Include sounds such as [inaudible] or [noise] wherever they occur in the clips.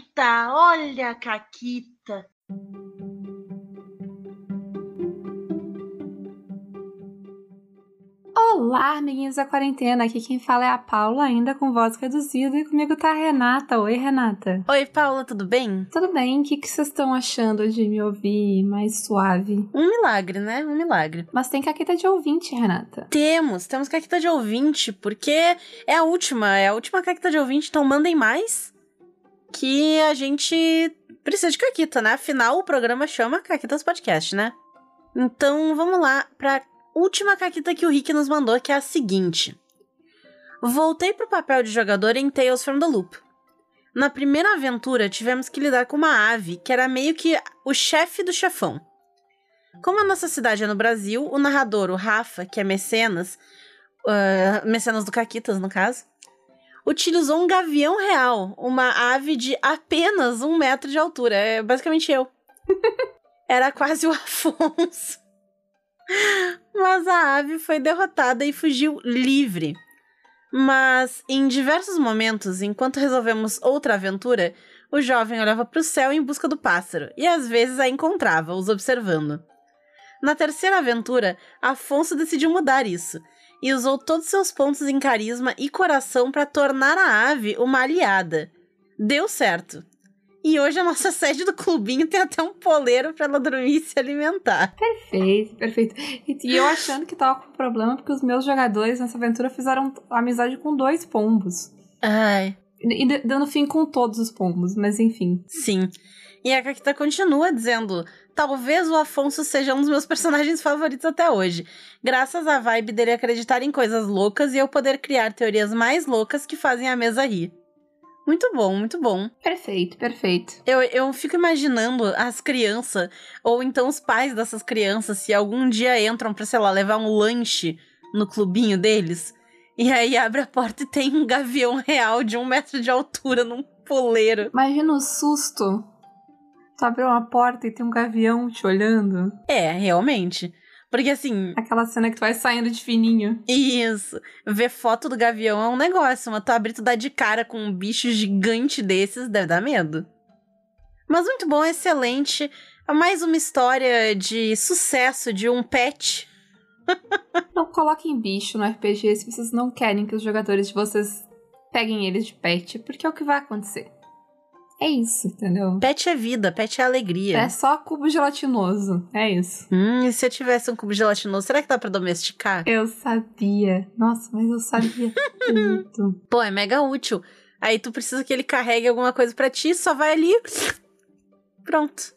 Caquita, olha a Caquita. Olá, amiguinhos da quarentena. Aqui quem fala é a Paula, ainda com voz reduzida, e comigo tá a Renata. Oi, Renata. Oi, Paula, tudo bem? Tudo bem? O que vocês estão achando de me ouvir mais suave? Um milagre, né? Um milagre. Mas tem caqueta de ouvinte, Renata. Temos, temos caqueta de ouvinte, porque é a última, é a última caqueta de ouvinte, então mandem mais que a gente precisa de caquita, né? Afinal, o programa chama Caquitas Podcast, né? Então, vamos lá pra última caquita que o Rick nos mandou, que é a seguinte. Voltei pro papel de jogador em Tales from the Loop. Na primeira aventura, tivemos que lidar com uma ave que era meio que o chefe do chefão. Como a nossa cidade é no Brasil, o narrador, o Rafa, que é mecenas, uh, mecenas do Caquitas, no caso, utilizou um gavião real, uma ave de apenas um metro de altura. É basicamente eu. [laughs] Era quase o Afonso. Mas a ave foi derrotada e fugiu livre. Mas em diversos momentos, enquanto resolvemos outra aventura, o jovem olhava para o céu em busca do pássaro e às vezes a encontrava, os observando. Na terceira aventura, Afonso decidiu mudar isso e usou todos seus pontos em carisma e coração para tornar a ave uma aliada. Deu certo. E hoje a nossa [laughs] sede do clubinho tem até um poleiro para ela dormir e se alimentar. Perfeito, perfeito. E eu achando que tava com problema porque os meus jogadores nessa aventura fizeram amizade com dois pombos. Ai. E dando fim com todos os pombos, mas enfim. Sim. E a Kakita continua dizendo: talvez o Afonso seja um dos meus personagens favoritos até hoje. Graças à vibe dele acreditar em coisas loucas e eu poder criar teorias mais loucas que fazem a mesa rir. Muito bom, muito bom. Perfeito, perfeito. Eu, eu fico imaginando as crianças, ou então os pais dessas crianças, se algum dia entram pra, sei lá, levar um lanche no clubinho deles. E aí abre a porta e tem um gavião real de um metro de altura num poleiro. Imagina o susto. Tu abriu uma porta e tem um gavião te olhando. É, realmente. Porque assim. Aquela cena que tu vai saindo de fininho. Isso. Ver foto do gavião é um negócio. Mas tu abrir tu dá de cara com um bicho gigante desses deve dar medo. Mas muito bom, excelente. É mais uma história de sucesso de um pet. [laughs] não coloquem bicho no RPG se vocês não querem que os jogadores de vocês peguem eles de pet, porque é o que vai acontecer. É isso, entendeu? Pet é vida, pet é alegria. É só cubo gelatinoso. É isso. Hum, e se eu tivesse um cubo gelatinoso, será que dá pra domesticar? Eu sabia. Nossa, mas eu sabia [laughs] muito. Pô, é mega útil. Aí tu precisa que ele carregue alguma coisa para ti, só vai ali. Pronto.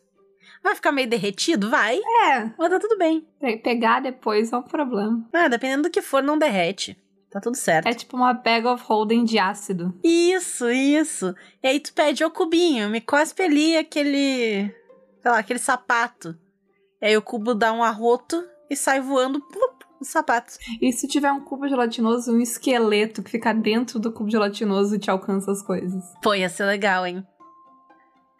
Vai ficar meio derretido? Vai. É. Mas tá tudo bem. Pegar depois é um problema. Ah, dependendo do que for, não derrete. Tá tudo certo. É tipo uma bag of holding de ácido. Isso, isso. E aí tu pede, ô cubinho, me cospe ali aquele. Sei lá, aquele sapato. E aí o cubo dá um arroto e sai voando plup, o sapato. E se tiver um cubo gelatinoso, um esqueleto que fica dentro do cubo gelatinoso e te alcança as coisas? Pô, ia ser legal, hein?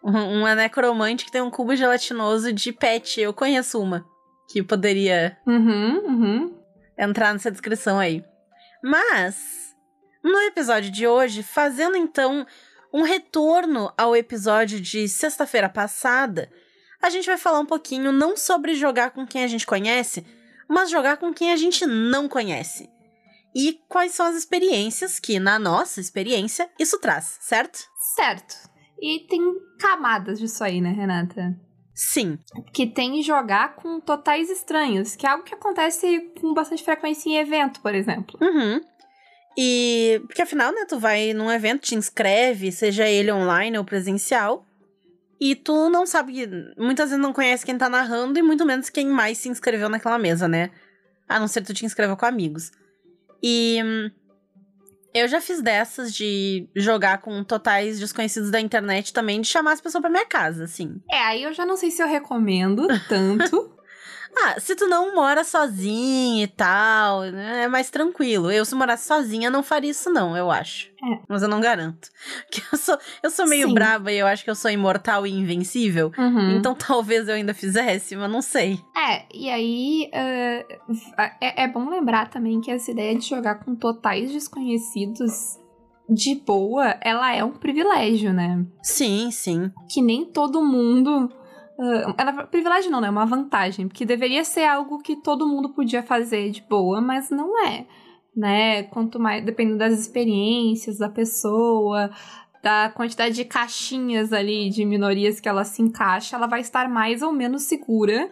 Uma necromante que tem um cubo gelatinoso de pet. Eu conheço uma que poderia uhum, uhum. entrar nessa descrição aí. Mas, no episódio de hoje, fazendo então um retorno ao episódio de sexta-feira passada, a gente vai falar um pouquinho não sobre jogar com quem a gente conhece, mas jogar com quem a gente não conhece. E quais são as experiências que, na nossa experiência, isso traz, certo? Certo. E tem camadas disso aí, né, Renata? Sim. Que tem jogar com totais estranhos, que é algo que acontece com bastante frequência em evento, por exemplo. Uhum. E. Porque afinal, né, tu vai num evento, te inscreve, seja ele online ou presencial. E tu não sabe. Muitas vezes não conhece quem tá narrando e muito menos quem mais se inscreveu naquela mesa, né? A não ser que tu te inscreva com amigos. E. Eu já fiz dessas de jogar com totais desconhecidos da internet também, de chamar as pessoas pra minha casa, assim. É, aí eu já não sei se eu recomendo tanto. [laughs] ah, se tu não mora sozinha e tal, né, é mais tranquilo. Eu, se morasse sozinha, não faria isso, não, eu acho. É. Mas eu não garanto. [laughs] Porque eu sou, eu sou meio Sim. braba e eu acho que eu sou imortal e invencível. Uhum. Então [laughs] talvez eu ainda fizesse, mas não sei. É, e aí uh, é, é bom lembrar também que essa ideia de jogar com totais desconhecidos de boa, ela é um privilégio, né? Sim, sim. Que nem todo mundo. Uh, ela, privilégio não, né? É uma vantagem. Porque deveria ser algo que todo mundo podia fazer de boa, mas não é. Né? Quanto mais. Dependendo das experiências da pessoa, da quantidade de caixinhas ali de minorias que ela se encaixa, ela vai estar mais ou menos segura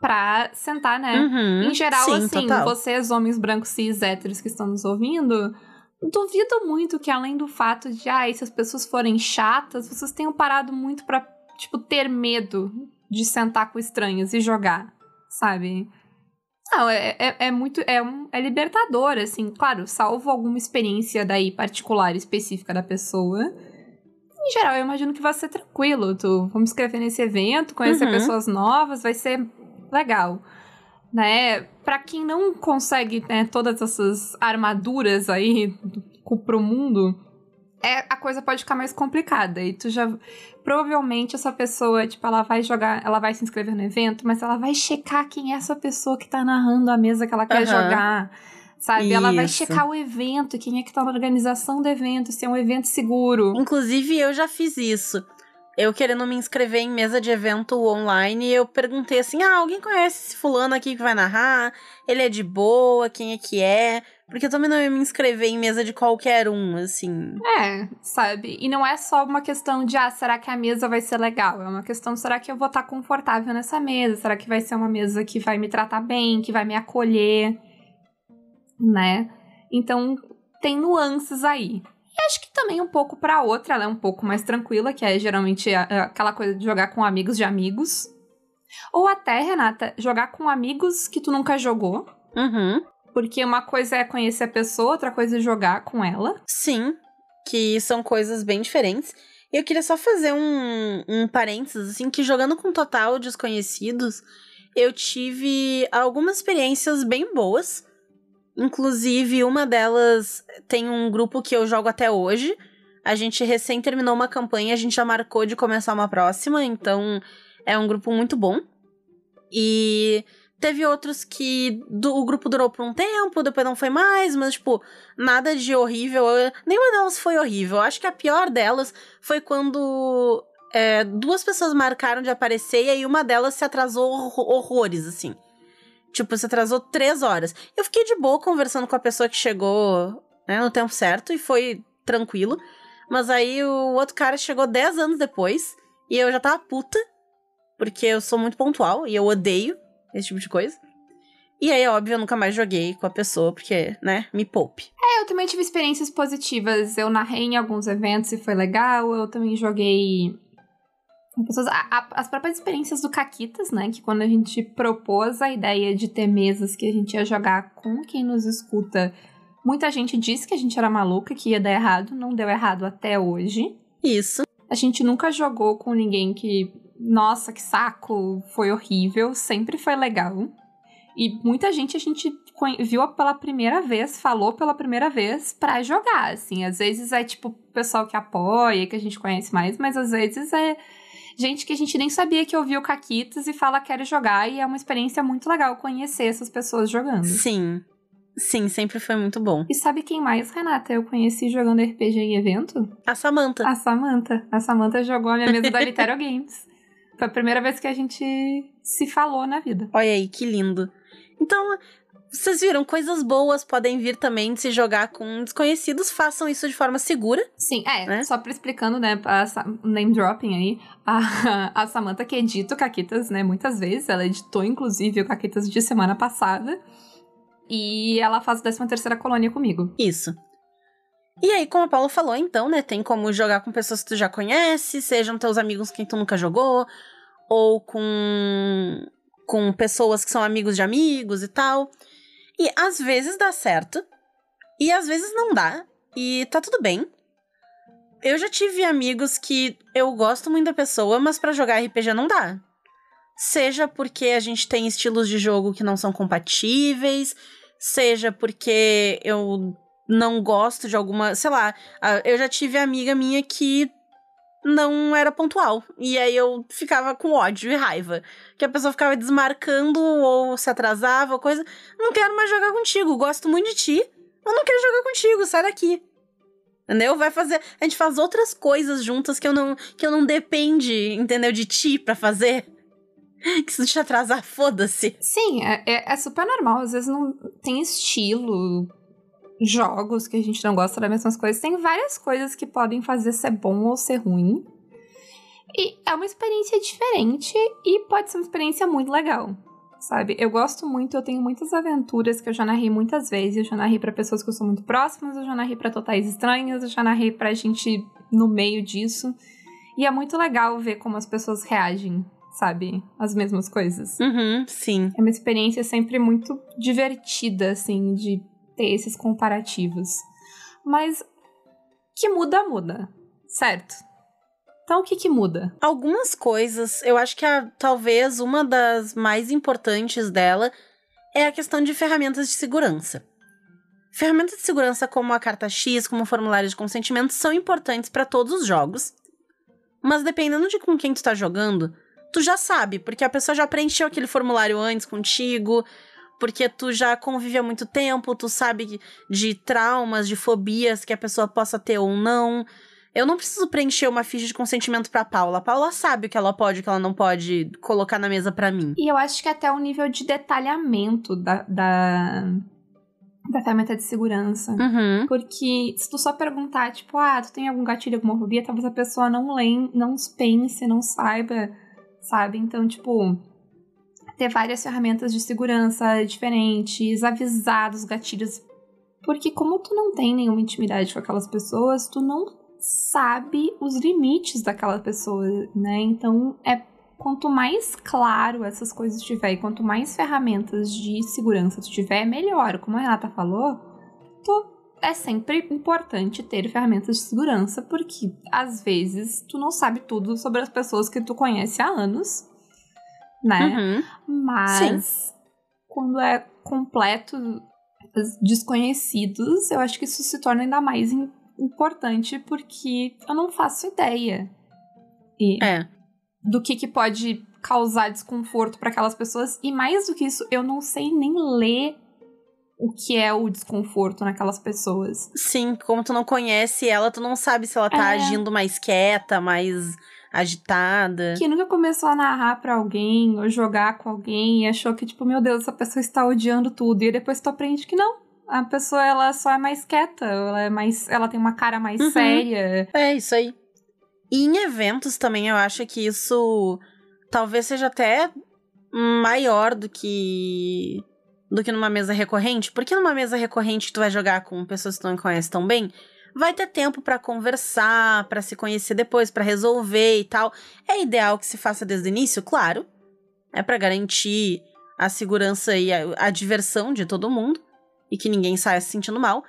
pra sentar, né? Uhum, em geral, sim, assim, total. vocês, homens brancos cis héteros que estão nos ouvindo, duvido muito que além do fato de, ah, se as pessoas forem chatas, vocês tenham parado muito pra, tipo, ter medo de sentar com estranhos e jogar, sabe? Não, é, é, é muito. É, um, é libertador, assim, claro, salvo alguma experiência daí particular, específica da pessoa. Em geral, eu imagino que vai ser tranquilo. Tu, vamos escrever nesse evento, conhecer Uhum. pessoas novas, vai ser legal. Né? Pra quem não consegue né, todas essas armaduras aí do- pro mundo, é, a coisa pode ficar mais complicada. E tu já. Provavelmente essa pessoa, tipo, ela vai jogar, ela vai se inscrever no evento, mas ela vai checar quem é essa pessoa que tá narrando a mesa que ela quer Aham. jogar. Sabe? Ela vai Isso. checar o evento, quem é que tá na organização do evento, se é um evento seguro. Inclusive, eu já fiz isso. Eu querendo me inscrever em mesa de evento online, eu perguntei assim: ah, alguém conhece esse fulano aqui que vai narrar? Ele é de boa? Quem é que é? Porque eu também não ia me inscrever em mesa de qualquer um, assim. É, sabe? E não é só uma questão de, ah, será que a mesa vai ser legal? É uma questão, será que eu vou estar confortável nessa mesa? Será que vai ser uma mesa que vai me tratar bem, que vai me acolher? Né? Então, tem nuances aí. E acho que também um pouco pra outra, ela é um pouco mais tranquila, que é geralmente aquela coisa de jogar com amigos de amigos. Ou até, Renata, jogar com amigos que tu nunca jogou. Uhum. Porque uma coisa é conhecer a pessoa, outra coisa é jogar com ela. Sim, que são coisas bem diferentes. E eu queria só fazer um, um parênteses, assim, que jogando com total desconhecidos, eu tive algumas experiências bem boas. Inclusive, uma delas tem um grupo que eu jogo até hoje. A gente recém terminou uma campanha, a gente já marcou de começar uma próxima, então é um grupo muito bom. E teve outros que do- o grupo durou por um tempo, depois não foi mais, mas, tipo, nada de horrível. Nenhuma delas foi horrível. Acho que a pior delas foi quando é, duas pessoas marcaram de aparecer e aí uma delas se atrasou horro- horrores, assim. Tipo, se atrasou três horas. Eu fiquei de boa conversando com a pessoa que chegou né, no tempo certo e foi tranquilo. Mas aí o outro cara chegou dez anos depois e eu já tava puta, porque eu sou muito pontual e eu odeio esse tipo de coisa. E aí, óbvio, eu nunca mais joguei com a pessoa, porque, né, me poupe. É, eu também tive experiências positivas. Eu narrei em alguns eventos e foi legal. Eu também joguei. Pessoas, a- a- as próprias experiências do Caquitas, né? Que quando a gente propôs a ideia de ter mesas que a gente ia jogar com quem nos escuta, muita gente disse que a gente era maluca, que ia dar errado. Não deu errado até hoje. Isso. A gente nunca jogou com ninguém que, nossa, que saco, foi horrível. Sempre foi legal. E muita gente a gente viu pela primeira vez, falou pela primeira vez pra jogar, assim. Às vezes é tipo o pessoal que apoia, que a gente conhece mais, mas às vezes é gente que a gente nem sabia que ouvia o Caquitas e fala quero jogar e é uma experiência muito legal conhecer essas pessoas jogando. Sim. Sim, sempre foi muito bom. E sabe quem mais, Renata? Eu conheci jogando RPG em evento? A Samantha. A Samantha. A Samantha jogou a minha mesa da Litero [laughs] Games. Foi a primeira vez que a gente se falou na vida. Olha aí, que lindo. Então, vocês viram, coisas boas podem vir também de se jogar com desconhecidos. Façam isso de forma segura. Sim, é, Né? só pra explicando, né, a name dropping aí, a, [laughs] a Samantha que edita o Caquitas, né, muitas vezes, ela editou inclusive o Caquitas de semana passada, e ela faz a 13 terceira colônia comigo. Isso. E aí, como a Paula falou, então, né? Tem como jogar com pessoas que tu já conhece, sejam teus amigos quem tu nunca jogou, ou com, com pessoas que são amigos de amigos e tal. E às vezes dá certo, e às vezes não dá, e tá tudo bem. Eu já tive amigos que eu gosto muito da pessoa, mas pra jogar RPG não dá. Seja porque a gente tem estilos de jogo que não são compatíveis, seja porque eu não gosto de alguma. Sei lá, eu já tive amiga minha que não era pontual. E aí eu ficava com ódio e raiva. Que a pessoa ficava desmarcando ou se atrasava, coisa. Não quero mais jogar contigo, gosto muito de ti. Eu não quero jogar contigo, sai daqui. Entendeu? Vai fazer. A gente faz outras coisas juntas que eu não, que eu não depende, entendeu? De ti pra fazer. [laughs] Que se te atrasar, foda-se. Sim, é, é, é super normal. Às vezes não tem estilo, jogos que a gente não gosta das mesmas coisas. Tem várias coisas que podem fazer ser bom ou ser ruim. E é uma experiência diferente e pode ser uma experiência muito legal. Sabe? Eu gosto muito, eu tenho muitas aventuras que eu já narrei muitas vezes. Eu já narrei para pessoas que eu sou muito próximas, eu já narrei para totais estranhas, eu já narrei pra gente no meio disso. E é muito legal ver como as pessoas reagem, sabe? As mesmas coisas. Uhum, sim. É uma experiência sempre muito divertida, assim, de ter esses comparativos. Mas que muda, muda, certo? Então o que que muda? Algumas coisas, eu acho que a, talvez uma das mais importantes dela é a questão de ferramentas de segurança. Ferramentas de segurança como a carta X, como o formulário de consentimento, são importantes para todos os jogos. Mas dependendo de com quem tu tá jogando, tu já sabe, porque a pessoa já preencheu aquele formulário antes contigo, porque tu já convive há muito tempo, tu sabe de traumas, de fobias que a pessoa possa ter ou não. Eu não preciso preencher uma ficha de consentimento pra Paula. A Paula sabe o que ela pode e o que ela não pode colocar na mesa para mim. E eu acho que até o nível de detalhamento da, da, da ferramenta de segurança. Uhum. Porque se tu só perguntar, tipo, ah, tu tem algum gatilho, alguma fobia, talvez a pessoa não lem, não pense, não saiba, sabe? Então, tipo, ter várias ferramentas de segurança diferentes, avisar dos gatilhos. Porque como tu não tem nenhuma intimidade com aquelas pessoas, tu não sabe os limites daquela pessoa, né? Então, é quanto mais claro essas coisas tiver e quanto mais ferramentas de segurança tu tiver, melhor. Como a Renata falou, tu, é sempre importante ter ferramentas de segurança, porque às vezes tu não sabe tudo sobre as pessoas que tu conhece há anos, né? Uhum. Mas Sim. quando é completo desconhecidos, eu acho que isso se torna ainda mais importante porque eu não faço ideia e É. do que, que pode causar desconforto para aquelas pessoas e mais do que isso, eu não sei nem ler o que é o desconforto naquelas pessoas. Sim, como tu não conhece ela, tu não sabe se ela tá É. agindo mais quieta, mais agitada. Que nunca começou a narrar pra alguém ou jogar com alguém e achou que tipo, meu Deus, essa pessoa está odiando tudo e depois tu aprende que não. A pessoa ela só é mais quieta, ela é mais, ela tem uma cara mais Uhum. séria. É, isso aí. E em eventos também eu acho que isso talvez seja até maior do que do que numa mesa recorrente, porque numa mesa recorrente tu vai jogar com pessoas que tu não conhece tão bem, vai ter tempo pra conversar, pra se conhecer depois, pra resolver e tal. É ideal que se faça desde o início, claro. É pra garantir a segurança e a, a diversão de todo mundo e que ninguém saia se sentindo mal.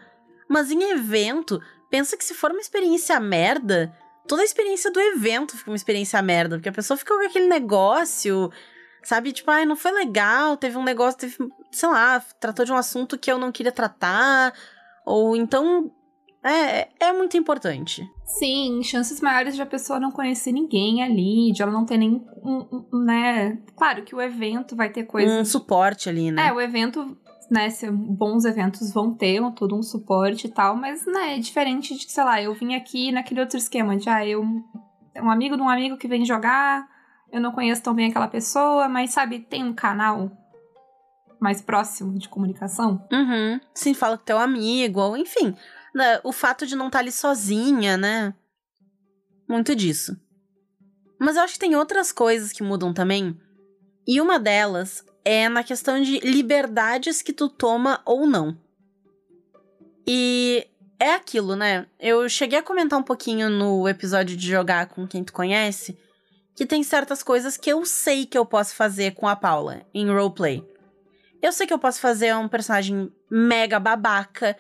Mas em evento, pensa que se for uma experiência merda, toda a experiência do evento fica uma experiência merda, porque a pessoa fica com aquele negócio, sabe? Tipo, ai, não foi legal, teve um negócio, teve, sei lá, tratou de um assunto que eu não queria tratar, ou então. É, é muito importante. Sim, chances maiores de a pessoa não conhecer ninguém ali, de ela não ter nem um, um, né? Claro que o evento vai ter Um coisas. suporte ali, né? É, o evento, né? Se bons eventos vão ter um, todo um suporte e tal, mas, né, é diferente de, sei lá, eu vim aqui naquele outro esquema de, ah, eu. Um amigo de um amigo que vem jogar, eu não conheço tão bem aquela pessoa, mas, sabe, tem um canal mais próximo de comunicação. Uhum. Sim, fala com teu amigo, ou enfim. Né, O fato de não estar ali sozinha, né? Muito disso. Mas eu acho que tem outras coisas que mudam também. E uma delas é na questão de liberdades que tu toma ou não. E é aquilo, né? Eu cheguei a comentar um pouquinho no episódio de jogar com quem tu conhece, que tem certas coisas que eu sei que eu posso fazer com a Paula em roleplay. Eu sei que eu posso fazer um personagem mega babaca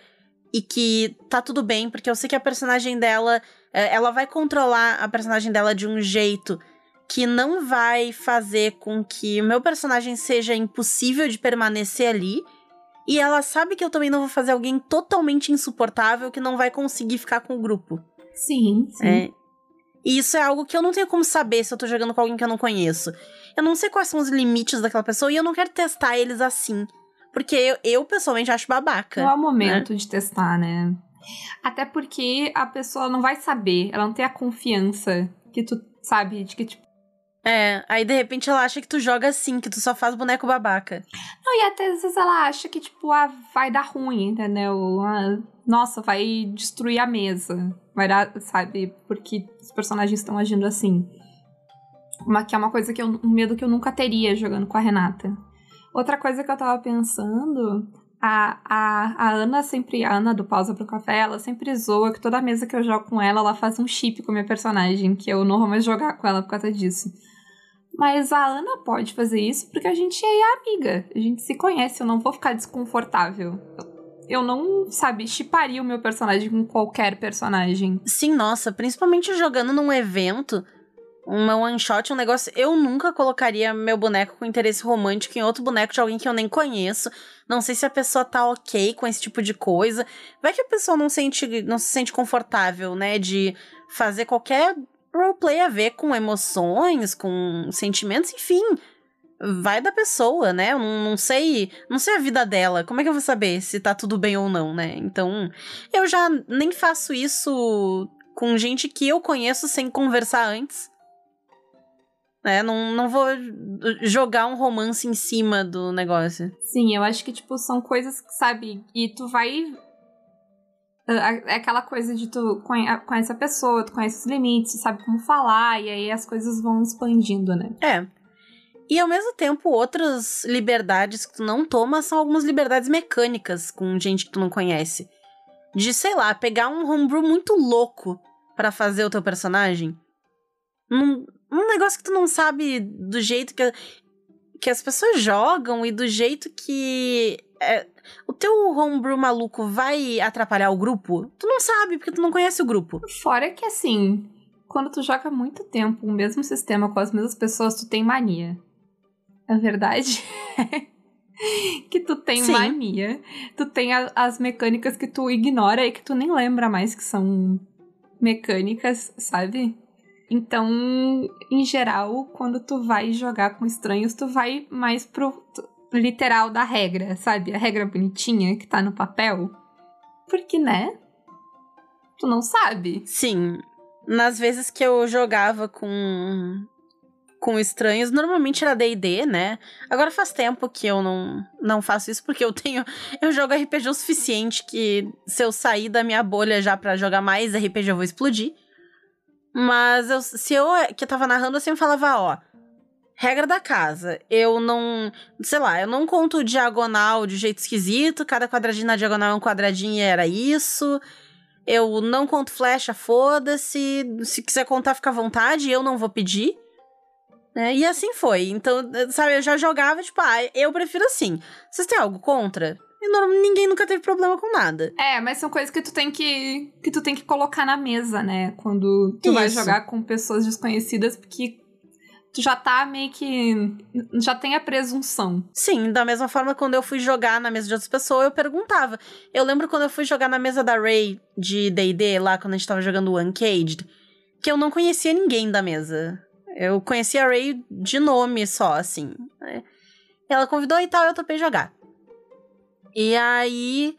e que tá tudo bem, porque eu sei que a personagem dela, eh, ela vai controlar a personagem dela de um jeito que não vai fazer com que o meu personagem seja impossível de permanecer ali. E ela sabe que eu também não vou fazer alguém totalmente insuportável que não vai conseguir ficar com o grupo. Sim, sim. É. E isso é algo que eu não tenho como saber se eu tô jogando com alguém que eu não conheço. Eu não sei quais são os limites daquela pessoa e eu não quero testar eles assim. Porque eu, eu pessoalmente acho babaca. Não é o momento de testar, né? Até porque a pessoa não vai saber, ela não tem a confiança que tu sabe, de que, tipo. É, aí de repente ela acha que tu joga assim, que tu só faz boneco babaca. Não, e até às vezes ela acha que, tipo, ah, vai dar ruim, entendeu? Ah, nossa, vai destruir a mesa. Vai dar, sabe? Porque os personagens estão agindo assim. Uma, que é uma coisa que eu, um medo que eu nunca teria jogando com a Renata. Outra coisa que eu tava pensando a, a, a Ana sempre, a Ana do Pausa pro Café, ela sempre zoa que toda mesa que eu jogo com ela, ela faz um chip com a minha personagem, que eu não vou mais jogar com ela por causa disso. Mas a Ana pode fazer isso porque a gente é amiga, a gente se conhece, eu não vou ficar desconfortável. Eu não, sabe, chiparia o meu personagem com qualquer personagem. Sim, nossa, principalmente jogando num evento uma one shot, um negócio. Eu nunca colocaria meu boneco com interesse romântico em outro boneco de alguém que eu nem conheço. Não sei se a pessoa tá ok com esse tipo de coisa. Vai que a pessoa não, sente, não se sente confortável, né? De fazer qualquer roleplay a ver com emoções, com sentimentos, enfim. Vai da pessoa, né? Eu não, não sei. Não sei a vida dela. Como é que eu vou saber se tá tudo bem ou não, né? Então, eu já nem faço isso com gente que eu conheço sem conversar antes né? Não, não vou jogar um romance em cima do negócio. Sim, eu acho que, tipo, são coisas que, sabe, e tu vai. É aquela coisa de tu conhece a pessoa, tu conhece os limites, tu sabe como falar, e aí as coisas vão expandindo, né? É. E ao mesmo tempo, outras liberdades que tu não toma são algumas liberdades mecânicas com gente que tu não conhece. De, sei lá, pegar um homebrew muito louco para fazer o teu personagem. Não, um negócio que tu não sabe do jeito que, que as pessoas jogam e do jeito que é, o teu homebrew maluco vai atrapalhar o grupo, tu não sabe, porque tu não conhece o grupo. Fora que assim, quando tu joga muito tempo o mesmo sistema com as mesmas pessoas, tu tem mania. A verdade que tu tem Sim. mania. Tu tem a, as mecânicas que tu ignora e que tu nem lembra mais que são mecânicas, sabe? Então, em geral, quando tu vai jogar com estranhos, tu vai mais pro literal da regra, sabe? A regra bonitinha que tá no papel. Porque, né? Tu não sabe. Sim. Nas vezes que eu jogava com com estranhos, normalmente era D&D, né? Agora faz tempo que eu não, não faço isso porque eu tenho eu jogo RPG o suficiente que se eu sair da minha bolha já para jogar mais RPG eu vou explodir. Mas eu, se eu que tava narrando, eu sempre falava, ó. Regra da casa. Eu não. Sei lá, eu não conto diagonal de jeito esquisito. Cada quadradinho na diagonal é um quadradinho e era isso. Eu não conto flecha, foda-se. Se quiser contar, fica à vontade. Eu não vou pedir. Né? E assim foi. Então, sabe, eu já jogava, tipo, ah, eu prefiro assim. Vocês têm algo contra? E não, ninguém nunca teve problema com nada. É, mas são coisas que tu tem que que tu tem que colocar na mesa, né? Quando tu Isso. vai jogar com pessoas desconhecidas, porque tu já tá meio que. já tem a presunção. Sim, da mesma forma, quando eu fui jogar na mesa de outras pessoas, eu perguntava. Eu lembro quando eu fui jogar na mesa da Ray de DD, lá quando a gente tava jogando Uncaged, que eu não conhecia ninguém da mesa. Eu conhecia a Ray de nome só, assim. Né? Ela convidou e tal, eu topei jogar. E aí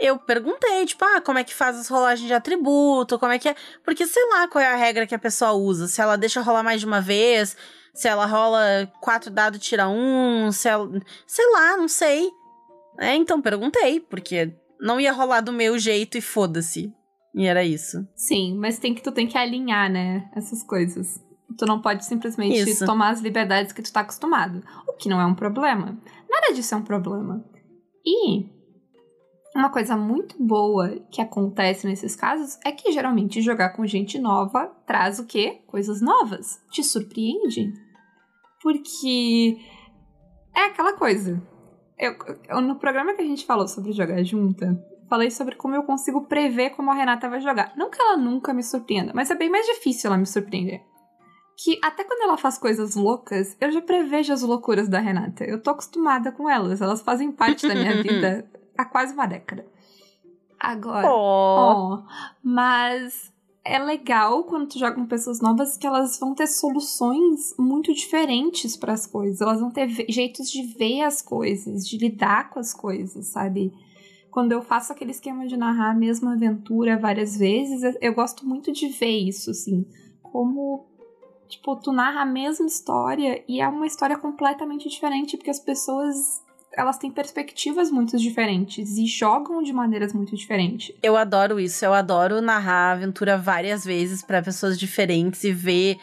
eu perguntei, tipo, ah, como é que faz as rolagens de atributo, como é que é. Porque sei lá qual é a regra que a pessoa usa. Se ela deixa rolar mais de uma vez, se ela rola quatro dados tira um, se ela. Sei lá, não sei. É, então perguntei, porque não ia rolar do meu jeito e foda-se. E era isso. Sim, mas tem que tu tem que alinhar, né? Essas coisas. Tu não pode simplesmente isso. tomar as liberdades que tu tá acostumado. O que não é um problema. Nada disso é um problema. E uma coisa muito boa que acontece nesses casos é que geralmente jogar com gente nova traz o quê? Coisas novas. Te surpreende. Porque é aquela coisa. Eu, eu, no programa que a gente falou sobre jogar junta, falei sobre como eu consigo prever como a Renata vai jogar. Não que ela nunca me surpreenda, mas é bem mais difícil ela me surpreender que até quando ela faz coisas loucas, eu já prevejo as loucuras da Renata. Eu tô acostumada com elas, elas fazem parte da minha [laughs] vida há quase uma década. Agora, oh. oh, mas é legal quando tu joga com pessoas novas que elas vão ter soluções muito diferentes para as coisas. Elas vão ter jeitos de ver as coisas, de lidar com as coisas, sabe? quando eu faço aquele esquema de narrar a mesma aventura várias vezes, eu gosto muito de ver isso, assim. Como, tipo, tu narra a mesma história e é uma história completamente diferente, porque as pessoas elas têm perspectivas muito diferentes e jogam de maneiras muito diferentes. Eu adoro isso, eu adoro narrar a aventura várias vezes para pessoas diferentes e ver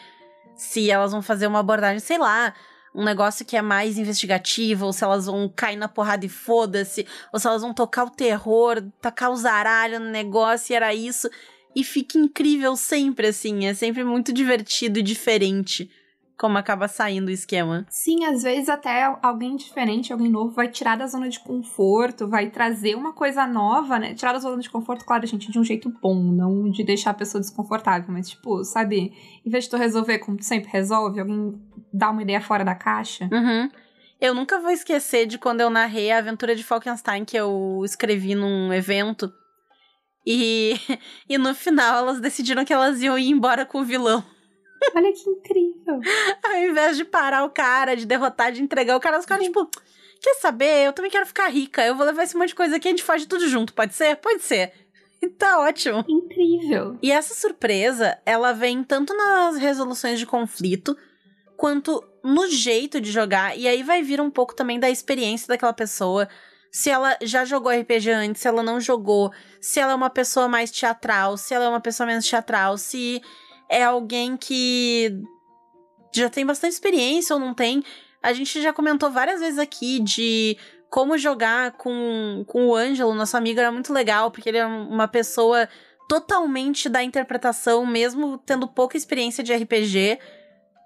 se elas vão fazer uma abordagem, sei lá, um negócio que é mais investigativo, ou se elas vão cair na porrada e foda-se, ou se elas vão tocar o terror, tacar o zaralho no negócio e era isso. E fica incrível sempre, assim, é sempre muito divertido e diferente como acaba saindo o esquema. Sim, às vezes até alguém diferente, alguém novo, vai tirar da zona de conforto, vai trazer uma coisa nova, né? Tirar da zona de conforto, claro, gente, de um jeito bom, não de deixar a pessoa desconfortável, mas tipo, sabe, em vez de tu resolver como tu sempre resolve, alguém dá uma ideia fora da caixa. Uhum. Eu nunca vou esquecer de quando eu narrei a aventura de Falkenstein que eu escrevi num evento. E, [laughs] e no final elas decidiram que elas iam ir embora com o vilão. [laughs] Olha que incrível. [laughs] Ao invés de parar o cara, de derrotar, de entregar o cara, os caras, tipo, quer saber? Eu também quero ficar rica. Eu vou levar esse monte de coisa aqui a gente faz tudo junto. Pode ser? Pode ser. Tá ótimo. Incrível. E essa surpresa, ela vem tanto nas resoluções de conflito, quanto no jeito de jogar. E aí vai vir um pouco também da experiência daquela pessoa. Se ela já jogou RPG antes, se ela não jogou, se ela é uma pessoa mais teatral, se ela é uma pessoa menos teatral, se é alguém que já tem bastante experiência ou não tem. A gente já comentou várias vezes aqui de como jogar com, com o Ângelo, nosso amigo, era muito legal, porque ele é uma pessoa totalmente da interpretação, mesmo tendo pouca experiência de RPG.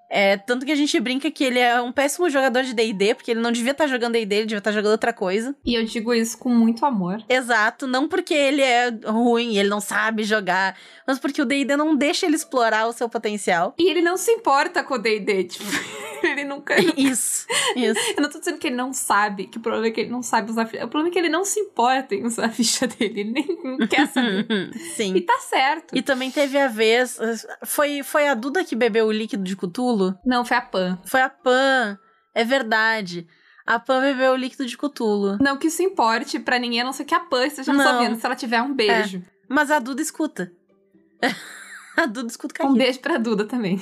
É, tanto que a gente brinca que ele é um péssimo jogador de D&D, porque ele não devia estar tá jogando D&D, ele devia estar tá jogando outra coisa. E eu digo isso com muito amor. Exato, não porque ele é ruim, ele não sabe jogar, mas porque o D&D não deixa ele explorar o seu potencial. E ele não se importa com o D&D, tipo, [laughs] ele [laughs] nunca... Isso, isso. Eu não tô dizendo que ele não sabe, que o problema é que ele não sabe usar ficha. O problema é que ele não se importa em usar a ficha dele, ele nem [laughs] quer saber. Sim. E tá certo. E também teve a vez, foi, foi a Duda que bebeu o líquido de Cthulhu, não, foi a Pan. Foi a Pan. É verdade. A Pan bebeu o líquido de Cutulo. Não que isso importe para ninguém, a não ser que a Pan esteja nos ouvindo, se ela tiver um beijo. É. Mas a Duda escuta. a Duda escuta Um beijo pra Duda também.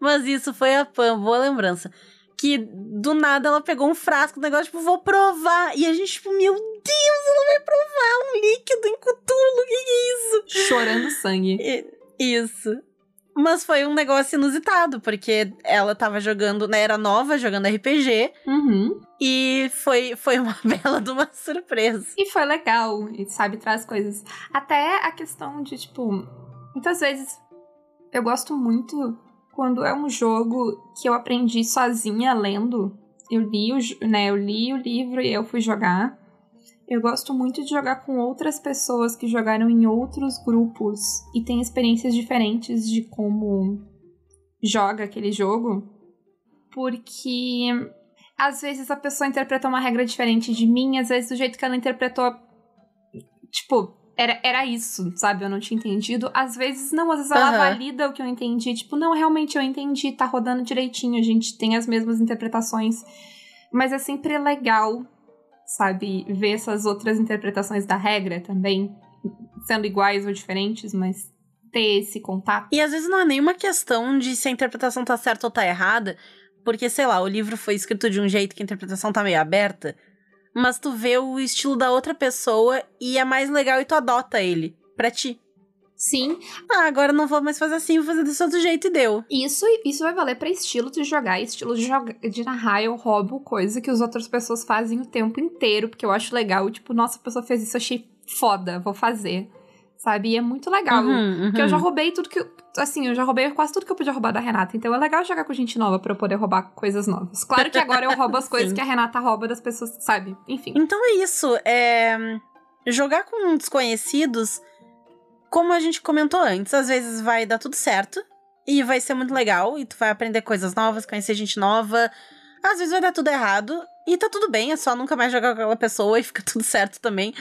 Mas isso foi a Pan, boa lembrança. Que do nada ela pegou um frasco, um negócio, tipo, vou provar. E a gente, tipo, meu Deus, ela vai provar um líquido em Cutulo, o que, é isso? Chorando sangue. E, isso. Mas foi um negócio inusitado, porque ela tava jogando, né? Era nova jogando RPG. Uhum. E foi, foi uma [laughs] bela de uma surpresa. E foi legal, e sabe, traz coisas. Até a questão de, tipo, muitas vezes eu gosto muito quando é um jogo que eu aprendi sozinha lendo. Eu li o, né, eu li o livro e eu fui jogar. Eu gosto muito de jogar com outras pessoas que jogaram em outros grupos e têm experiências diferentes de como joga aquele jogo, porque às vezes a pessoa interpretou uma regra diferente de mim, às vezes o jeito que ela interpretou, tipo, era, era isso, sabe? Eu não tinha entendido. Às vezes não, às vezes ela uhum. valida o que eu entendi. Tipo, não, realmente eu entendi, tá rodando direitinho, a gente tem as mesmas interpretações. Mas é sempre legal sabe, ver essas outras interpretações da regra também, sendo iguais ou diferentes, mas ter esse contato. E às vezes não é nenhuma questão de se a interpretação tá certa ou tá errada, porque, sei lá, o livro foi escrito de um jeito que a interpretação tá meio aberta, mas tu vê o estilo da outra pessoa e é mais legal e tu adota ele pra ti. Sim. Ah, agora não vou mais fazer assim, vou fazer desse outro jeito e deu. Isso, isso vai valer para estilo de jogar, estilo de, joga de narrar. Eu roubo coisa que as outras pessoas fazem o tempo inteiro, porque eu acho legal. Tipo, nossa, a pessoa fez isso, achei foda, vou fazer. Sabe? E é muito legal. Uhum, uhum. Porque eu já roubei tudo que. Assim, eu já roubei quase tudo que eu podia roubar da Renata. Então é legal jogar com gente nova para eu poder roubar coisas novas. Claro que agora eu roubo as [laughs] coisas que a Renata rouba das pessoas, sabe? Enfim. Então é isso. É... Jogar com desconhecidos como a gente comentou antes, às vezes vai dar tudo certo e vai ser muito legal e tu vai aprender coisas novas, conhecer gente nova. Às vezes vai dar tudo errado e tá tudo bem, é só nunca mais jogar com aquela pessoa e fica [laughs] tudo certo também.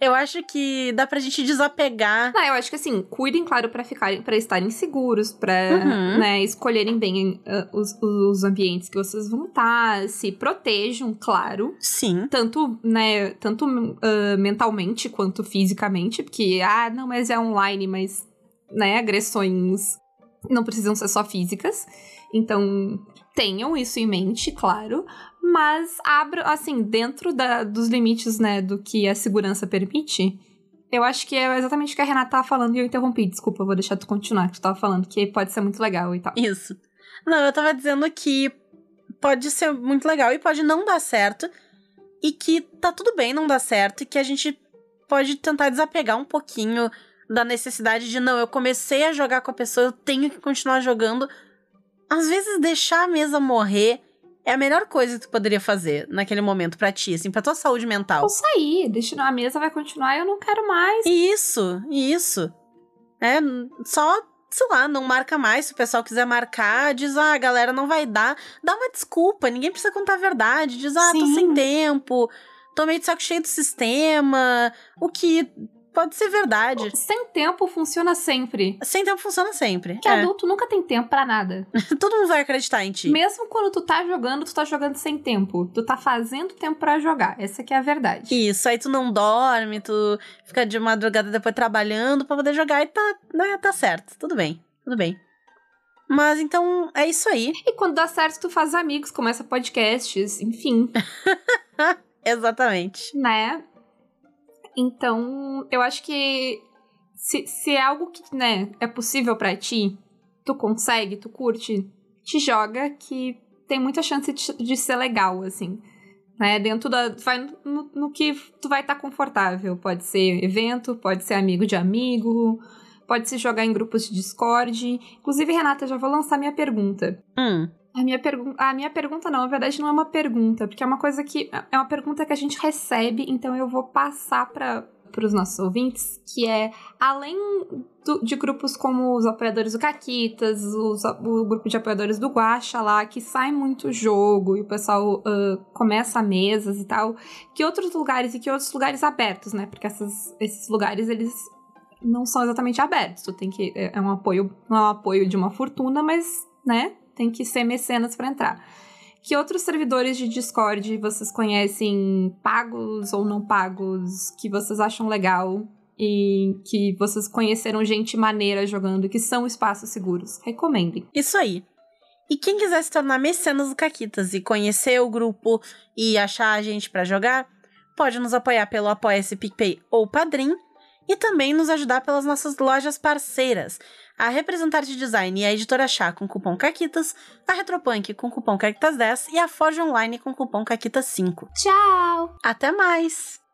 Eu acho que dá pra gente desapegar. Não, eu acho que assim, cuidem, claro, pra ficarem, para estarem seguros, pra Uhum. né, escolherem bem uh, os, os ambientes que vocês vão estar, se protejam, claro. Sim. Tanto, né, tanto uh, mentalmente quanto fisicamente, porque, ah, não, mas é online, mas, né, agressões não precisam ser só físicas. Então, tenham isso em mente, claro. Mas abra, assim, dentro da, dos limites, né, do que a segurança permite. Eu acho que é exatamente o que a Renata tava falando e eu interrompi. Desculpa, eu vou deixar tu continuar, que tu tava falando, que pode ser muito legal e tal. Isso. Não, eu tava dizendo que pode ser muito legal e pode não dar certo. E que tá tudo bem não dar certo. E que a gente pode tentar desapegar um pouquinho da necessidade de, não, eu comecei a jogar com a pessoa, eu tenho que continuar jogando. Às vezes deixar a mesa morrer é a melhor coisa que tu poderia fazer naquele momento pra ti, assim, pra tua saúde mental. Vou sair, deixa a mesa vai continuar e eu não quero mais. Isso, isso. É, só, sei lá, não marca mais. Se o pessoal quiser marcar, diz, ah, a galera não vai dar. Dá uma desculpa, ninguém precisa contar a verdade. Diz, ah, tô Sim. sem tempo, tô meio de saco cheio do sistema. O que pode ser verdade. Sem tempo funciona sempre. Sem tempo funciona sempre. Porque É. adulto nunca tem tempo pra nada. [laughs] Todo mundo vai acreditar em ti. Mesmo quando tu tá jogando, tu tá jogando sem tempo. Tu tá fazendo tempo pra jogar. Essa que é a verdade. Isso, aí tu não dorme, tu fica de madrugada depois trabalhando pra poder jogar e tá, né, tá certo. Tudo bem, tudo bem. Mas então é isso aí. [laughs] E quando dá certo, tu faz amigos, começa podcasts, enfim, [laughs] Exatamente. né? Então, eu acho que se, se é algo que, né, é possível pra ti, tu consegue, tu curte, te joga que tem muita chance de, de ser legal, assim. Né, dentro da. Vai no, no que tu vai estar confortável. Pode ser evento, pode ser amigo de amigo, pode se jogar em grupos de Discord. Inclusive, Renata, já vou lançar minha pergunta. Hum. A minha, a minha pergunta não, na verdade não é uma pergunta, porque é uma coisa que é uma pergunta que a gente recebe, então eu vou passar para os nossos ouvintes, que é além do- de grupos como os apoiadores do Caquitas, os- o grupo de apoiadores do Guacha lá, que sai muito jogo e o pessoal ah, começa mesas e tal, que outros lugares e que outros lugares abertos, né? Porque essas- esses lugares eles não são exatamente abertos. Tu tem que é é um apoio, não é um apoio de uma fortuna, mas, né? Tem que ser mecenas para entrar. Que outros servidores de Discord vocês conhecem, pagos ou não pagos, que vocês acham legal e que vocês conheceram gente maneira jogando, que são espaços seguros? Recomendem. Isso aí. E quem quiser se tornar mecenas do Caquitas e conhecer o grupo e achar a gente pra jogar, pode nos apoiar pelo Apoia-se PicPay ou Padrim e também nos ajudar pelas nossas lojas parceiras. A Representarte Design e a Editora Chá com cupom CAQUITAS, a Retropunk com cupom CAQUITAS10 e a Forge Online com cupom CAQUITAS5. Tchau! Até mais!